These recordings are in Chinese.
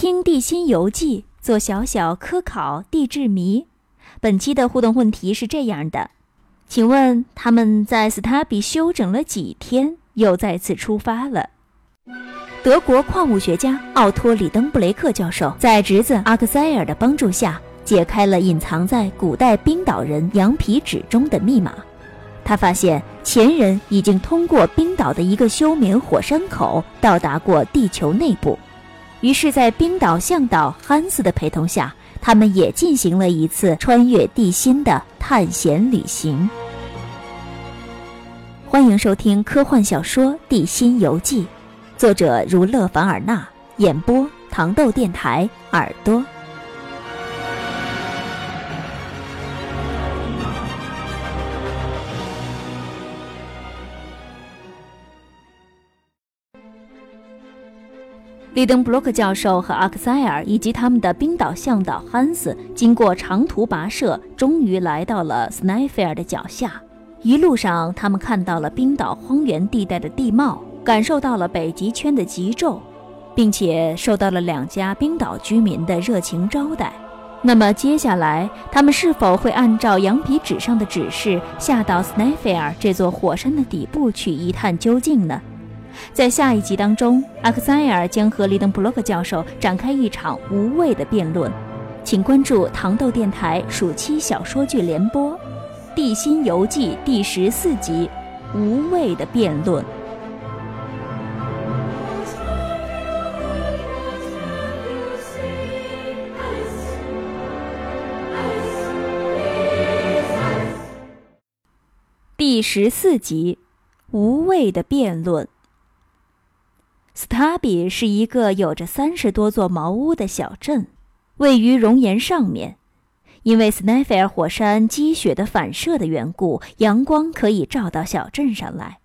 听《地心游记》，做小小科考地质谜。本期的互动问题是这样的：请问他们在斯塔比休整了几天，又再次出发了？德国矿物学家奥托·里登布雷克教授在侄子阿克塞尔的帮助下，解开了隐藏在古代冰岛人羊皮纸中的密码。他发现前人已经通过冰岛的一个休眠火山口到达过地球内部。于是，在冰岛向导汉斯的陪同下，他们也进行了一次穿越地心的探险旅行。欢迎收听科幻小说《地心游记》。作者如勒凡尔纳，演播糖豆电台耳朵。利登布洛克教授和阿克塞尔以及他们的冰岛向导汉斯，经过长途跋涉，终于来到了斯奈菲尔的脚下。一路上，他们看到了冰岛荒原地带的地貌。感受到了北极圈的极昼，并且受到了两家冰岛居民的热情招待。那么接下来，他们是否会按照羊皮纸上的指示，下到斯奈菲尔这座火山的底部去一探究竟呢？在下一集当中，阿克塞尔将和利登布洛克教授展开一场无谓的辩论。请关注糖豆电台暑期小说剧联播，《地心游记》第十四集《无谓的辩论》。第十四集，无谓的辩论。斯塔比是一个有着三十多座茅屋的小镇，位于熔岩上面。因为斯奈菲尔火山积雪的反射的缘故，阳光可以照到小镇上来。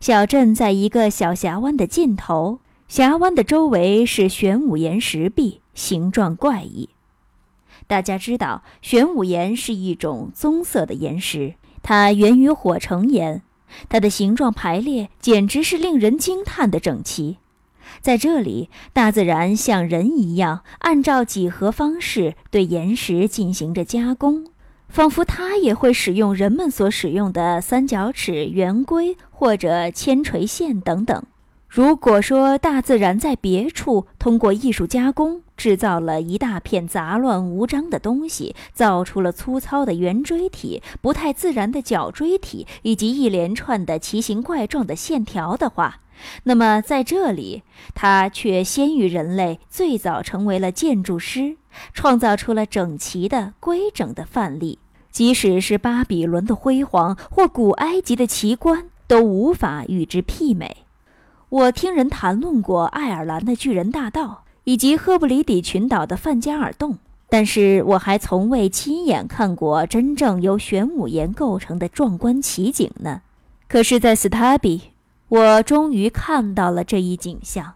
小镇在一个小峡湾的尽头，峡湾的周围是玄武岩石壁，形状怪异。大家知道，玄武岩是一种棕色的岩石。它源于火成岩，它的形状排列简直是令人惊叹的整齐。在这里，大自然像人一样，按照几何方式对岩石进行着加工，仿佛它也会使用人们所使用的三角尺、圆规或者铅垂线等等。如果说大自然在别处通过艺术加工制造了一大片杂乱无章的东西，造出了粗糙的圆锥体、不太自然的角锥体以及一连串的奇形怪状的线条的话，那么在这里，它却先于人类最早成为了建筑师，创造出了整齐的、规整的范例。即使是巴比伦的辉煌或古埃及的奇观，都无法与之媲美。我听人谈论过爱尔兰的巨人大道以及赫布里底群岛的范加尔洞，但是我还从未亲眼看过真正由玄武岩构成的壮观奇景呢。可是，在斯塔比，我终于看到了这一景象：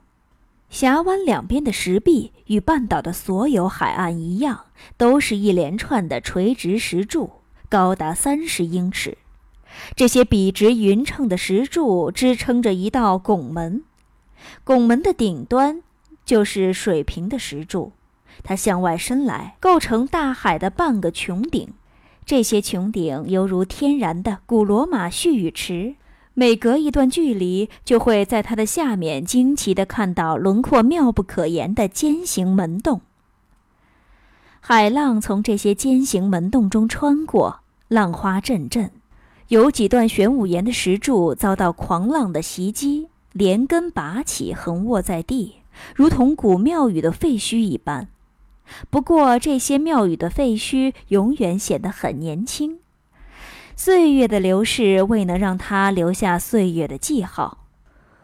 峡湾两边的石壁与半岛的所有海岸一样，都是一连串的垂直石柱，高达三十英尺。这些笔直匀称的石柱支撑着一道拱门，拱门的顶端就是水平的石柱，它向外伸来，构成大海的半个穹顶。这些穹顶犹如天然的古罗马蓄雨池，每隔一段距离，就会在它的下面惊奇地看到轮廓妙不可言的尖形门洞。海浪从这些尖形门洞中穿过，浪花阵阵。有几段玄武岩的石柱遭到狂浪的袭击，连根拔起，横卧在地，如同古庙宇的废墟一般。不过，这些庙宇的废墟永远显得很年轻，岁月的流逝未能让它留下岁月的记号。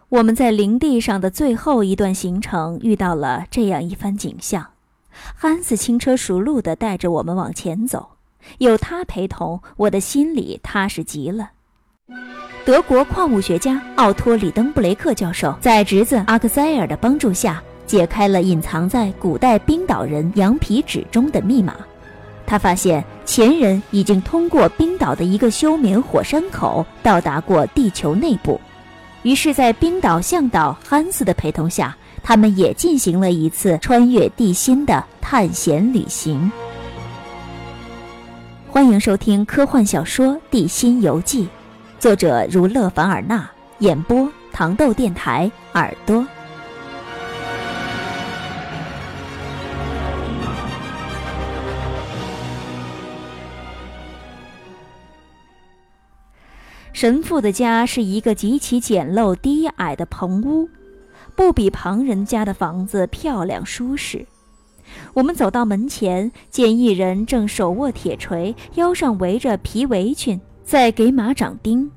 我们在林地上的最后一段行程遇到了这样一番景象：汉斯轻车熟路地带着我们往前走。有他陪同，我的心里踏实极了。德国矿物学家奥托·里登布雷克教授在侄子阿克塞尔的帮助下，解开了隐藏在古代冰岛人羊皮纸中的密码。他发现前人已经通过冰岛的一个休眠火山口到达过地球内部。于是，在冰岛向导汉斯的陪同下，他们也进行了一次穿越地心的探险旅行。欢迎收听科幻小说《地心游记》，作者如勒凡尔纳，演播糖豆电台耳朵。神父的家是一个极其简陋低矮的棚屋，不比旁人家的房子漂亮舒适。我们走到门前，见一人正手握铁锤，腰上围着皮围裙，在给马掌钉。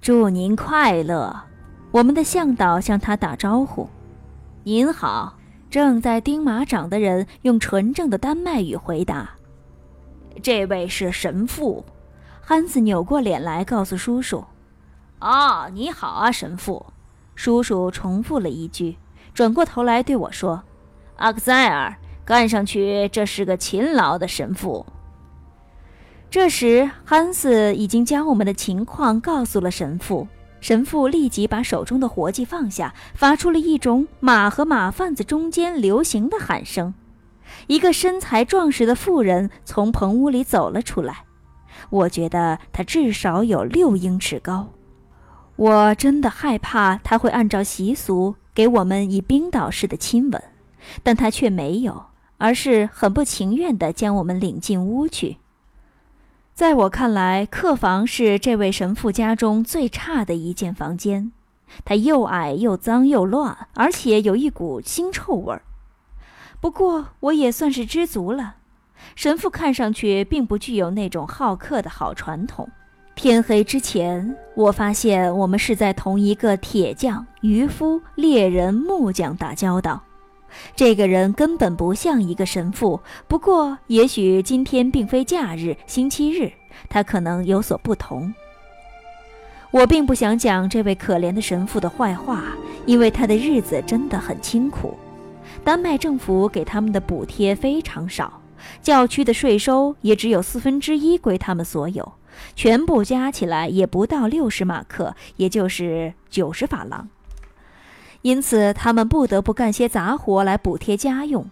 祝您快乐！我们的向导向他打招呼。您好。正在钉马掌的人用纯正的丹麦语回答：“这位是神父。”汉斯扭过脸来，告诉叔叔：“啊，你好啊，神父。”叔叔重复了一句，转过头来对我说：“阿克塞尔，看上去这是个勤劳的神父。”这时，汉斯已经将我们的情况告诉了神父。神父立即把手中的活计放下，发出了一种马和马贩子中间流行的喊声。一个身材壮实的妇人从棚屋里走了出来。我觉得他至少有六英尺高，我真的害怕他会按照习俗给我们以冰岛式的亲吻，但他却没有，而是很不情愿地将我们领进屋去。在我看来，客房是这位神父家中最差的一间房间，它又矮又脏又乱，而且有一股腥臭味儿。不过我也算是知足了。神父看上去并不具有那种好客的好传统。天黑之前，我发现我们是在同一个铁匠、渔夫、猎人、木匠打交道。这个人根本不像一个神父。不过，也许今天并非假日，星期日，他可能有所不同。我并不想讲这位可怜的神父的坏话，因为他的日子真的很清苦。丹麦政府给他们的补贴非常少。教区的税收也只有四分之一归他们所有，全部加起来也不到六十马克，也就是九十法郎。因此，他们不得不干些杂活来补贴家用。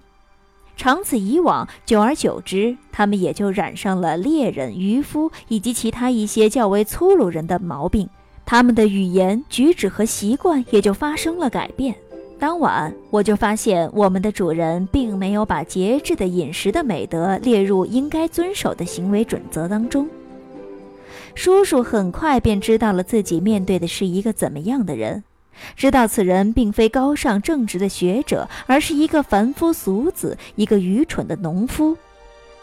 长此以往，久而久之，他们也就染上了猎人、渔夫以及其他一些较为粗鲁人的毛病，他们的语言、举止和习惯也就发生了改变。当晚，我就发现我们的主人并没有把节制的饮食的美德列入应该遵守的行为准则当中。叔叔很快便知道了自己面对的是一个怎么样的人，知道此人并非高尚正直的学者，而是一个凡夫俗子，一个愚蠢的农夫。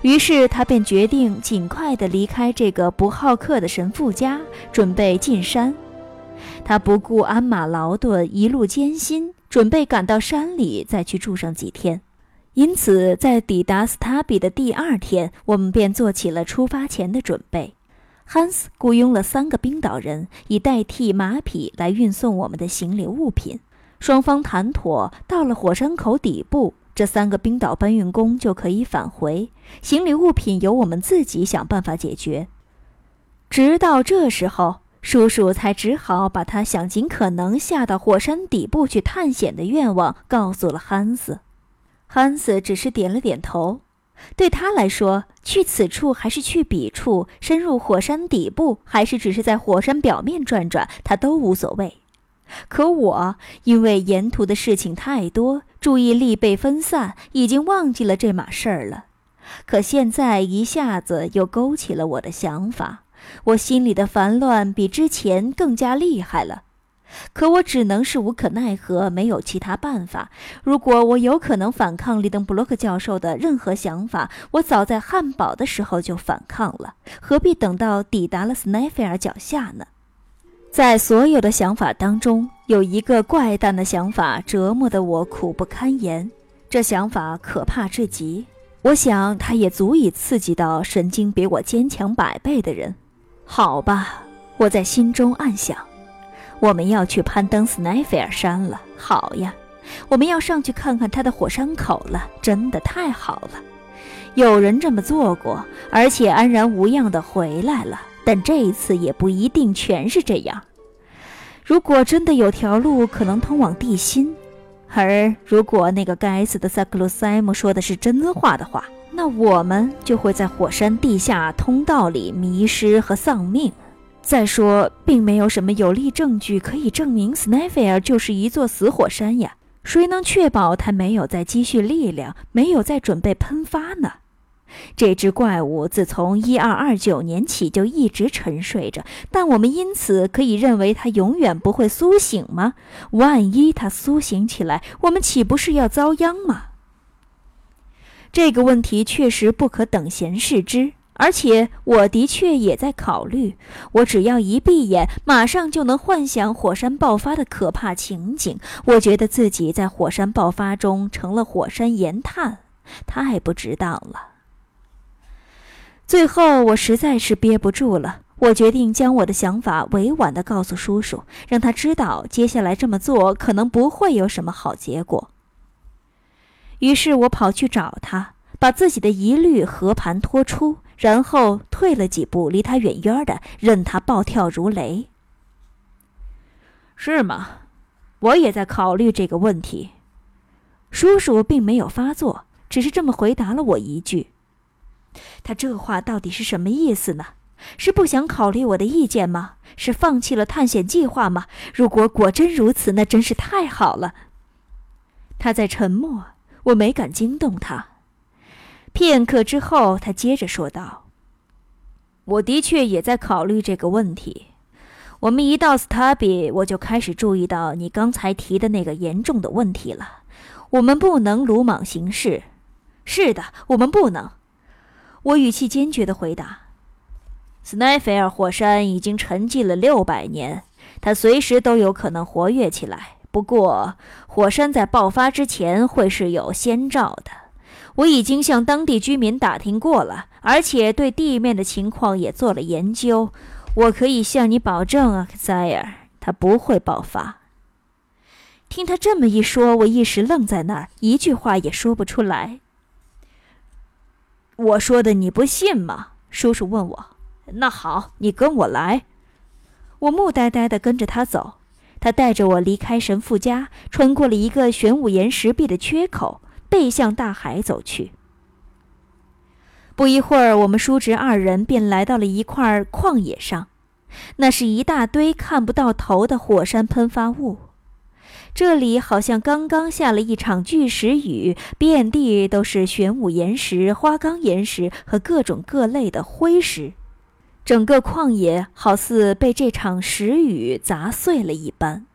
于是他便决定尽快地离开这个不好客的神父家，准备进山。他不顾鞍马劳顿，一路艰辛。准备赶到山里再去住上几天，因此在抵达斯塔比的第二天，我们便做起了出发前的准备。汉斯雇佣了三个冰岛人，以代替马匹来运送我们的行李物品。双方谈妥，到了火山口底部，这三个冰岛搬运工就可以返回，行李物品由我们自己想办法解决。直到这时候。叔叔才只好把他想尽可能下到火山底部去探险的愿望告诉了汉斯。汉斯只是点了点头。对他来说，去此处还是去彼处，深入火山底部还是只是在火山表面转转，他都无所谓。可我因为沿途的事情太多，注意力被分散，已经忘记了这码事儿了。可现在一下子又勾起了我的想法。我心里的烦乱比之前更加厉害了，可我只能是无可奈何，没有其他办法。如果我有可能反抗利登布洛克教授的任何想法，我早在汉堡的时候就反抗了，何必等到抵达了斯奈菲尔脚下呢？在所有的想法当中，有一个怪诞的想法折磨得我苦不堪言，这想法可怕至极。我想，它也足以刺激到神经比我坚强百倍的人。好吧，我在心中暗想，我们要去攀登斯奈菲尔山了。好呀，我们要上去看看它的火山口了。真的太好了，有人这么做过，而且安然无恙地回来了。但这一次也不一定全是这样。如果真的有条路可能通往地心，而如果那个该死的萨克鲁塞姆说的是真话的话，那我们就会在火山地下通道里迷失和丧命。再说，并没有什么有力证据可以证明斯奈菲尔就是一座死火山呀。谁能确保他没有在积蓄力量，没有在准备喷发呢？这只怪物自从一二二九年起就一直沉睡着，但我们因此可以认为它永远不会苏醒吗？万一它苏醒起来，我们岂不是要遭殃吗？这个问题确实不可等闲视之，而且我的确也在考虑。我只要一闭眼，马上就能幻想火山爆发的可怕情景。我觉得自己在火山爆发中成了火山岩炭，太不值当了。最后，我实在是憋不住了，我决定将我的想法委婉地告诉叔叔，让他知道接下来这么做可能不会有什么好结果。于是我跑去找他，把自己的疑虑和盘托出，然后退了几步，离他远远的，任他暴跳如雷。是吗？我也在考虑这个问题。叔叔并没有发作，只是这么回答了我一句。他这话到底是什么意思呢？是不想考虑我的意见吗？是放弃了探险计划吗？如果果真如此，那真是太好了。他在沉默，我没敢惊动他。片刻之后，他接着说道：“我的确也在考虑这个问题。我们一到斯塔比，我就开始注意到你刚才提的那个严重的问题了。我们不能鲁莽行事。是的，我们不能。”我语气坚决地回答：“斯奈菲尔火山已经沉寂了六百年，它随时都有可能活跃起来。不过，火山在爆发之前会是有先兆的。我已经向当地居民打听过了，而且对地面的情况也做了研究。我可以向你保证，阿克塞尔，它不会爆发。”听他这么一说，我一时愣在那儿，一句话也说不出来。我说的你不信吗？叔叔问我。那好，你跟我来。我木呆呆地跟着他走。他带着我离开神父家，穿过了一个玄武岩石壁的缺口，背向大海走去。不一会儿，我们叔侄二人便来到了一块旷野上，那是一大堆看不到头的火山喷发物。这里好像刚刚下了一场巨石雨，遍地都是玄武岩石、花岗岩石和各种各类的灰石，整个旷野好似被这场石雨砸碎了一般。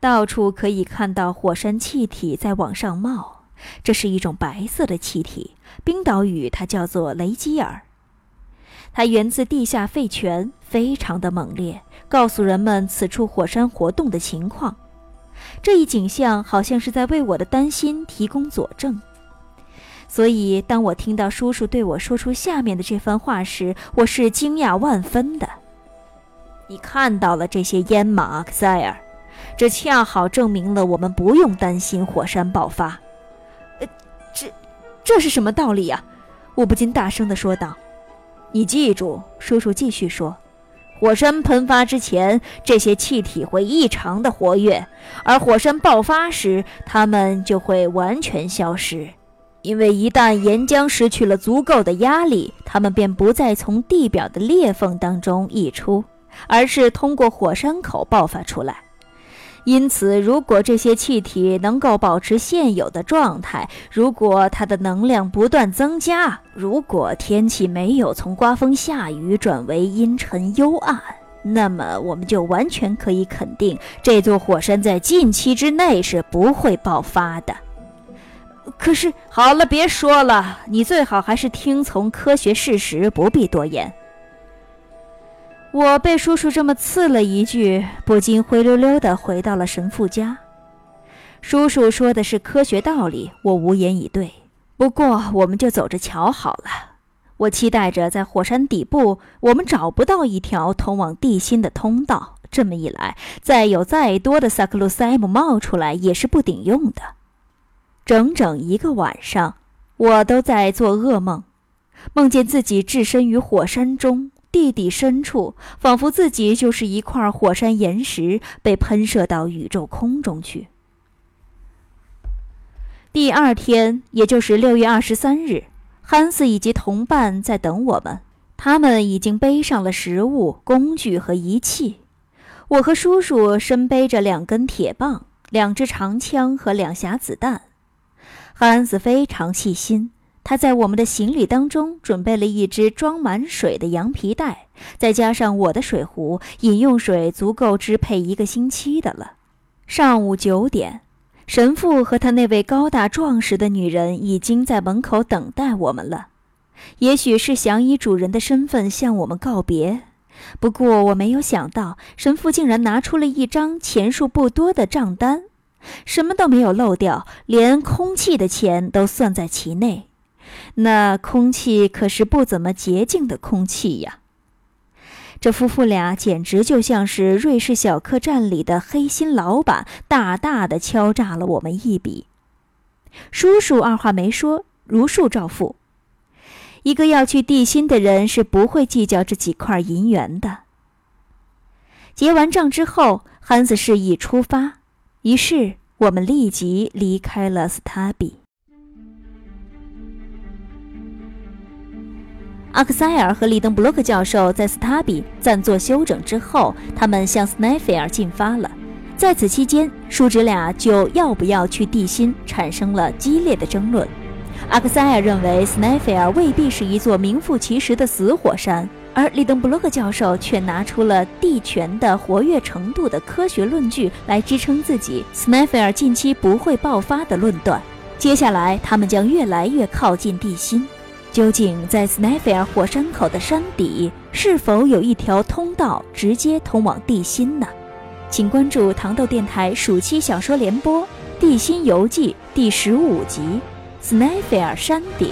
到处可以看到火山气体在往上冒，这是一种白色的气体，冰岛语它叫做雷基尔，它源自地下废泉，非常的猛烈，告诉人们此处火山活动的情况。这一景象好像是在为我的担心提供佐证，所以当我听到叔叔对我说出下面的这番话时，我是惊讶万分的。你看到了这些烟吗，阿克塞尔？这恰好证明了我们不用担心火山爆发。呃，这，这是什么道理呀？我不禁大声地说道。你记住，叔叔继续说。火山喷发之前，这些气体会异常的活跃，而火山爆发时，它们就会完全消失。因为一旦岩浆失去了足够的压力，它们便不再从地表的裂缝当中溢出，而是通过火山口爆发出来。因此，如果这些气体能够保持现有的状态，如果它的能量不断增加，如果天气没有从刮风下雨转为阴沉幽暗，那么我们就完全可以肯定，这座火山在近期之内是不会爆发的。可是，好了，别说了，你最好还是听从科学事实，不必多言。我被叔叔这么刺了一句，不禁灰溜溜地回到了神父家。叔叔说的是科学道理，我无言以对。不过，我们就走着瞧好了。我期待着在火山底部，我们找不到一条通往地心的通道。这么一来，再有再多的萨克鲁塞姆冒出来，也是不顶用的。整整一个晚上，我都在做噩梦，梦见自己置身于火山中。地底深处，仿佛自己就是一块火山岩石，被喷射到宇宙空中去。第二天，也就是六月二十三日，汉斯以及同伴在等我们。他们已经背上了食物、工具和仪器。我和叔叔身背着两根铁棒、两支长枪和两匣子弹。汉斯非常细心，他在我们的行李当中准备了一只装满水的羊皮袋，再加上我的水壶，饮用水足够支配一个星期的了。上午九点。神父和他那位高大壮实的女人已经在门口等待我们了，也许是想以主人的身份向我们告别。不过我没有想到，神父竟然拿出了一张钱数不多的账单，什么都没有漏掉，连空气的钱都算在其内。那空气可是不怎么洁净的空气呀。这夫妇俩简直就像是瑞士小客栈里的黑心老板，大大的敲诈了我们一笔。叔叔二话没说，如数照付。一个要去地心的人是不会计较这几块银元的。结完账之后，汉子示意出发，于是我们立即离开了斯塔比。阿克塞尔和里登布洛克教授在斯塔比暂作休整之后，他们向斯奈菲尔进发了。在此期间，叔侄俩就要不要去地心产生了激烈的争论。阿克塞尔认为斯奈菲尔未必是一座名副其实的死火山，而里登布洛克教授却拿出了地权的活跃程度的科学论据来支撑自己斯奈菲尔近期不会爆发的论断。接下来，他们将越来越靠近地心。究竟在斯奈菲尔火山口的山底，是否有一条通道直接通往地心呢？请关注糖豆电台暑期小说联播《地心游记》第十五集《斯奈菲尔山顶》。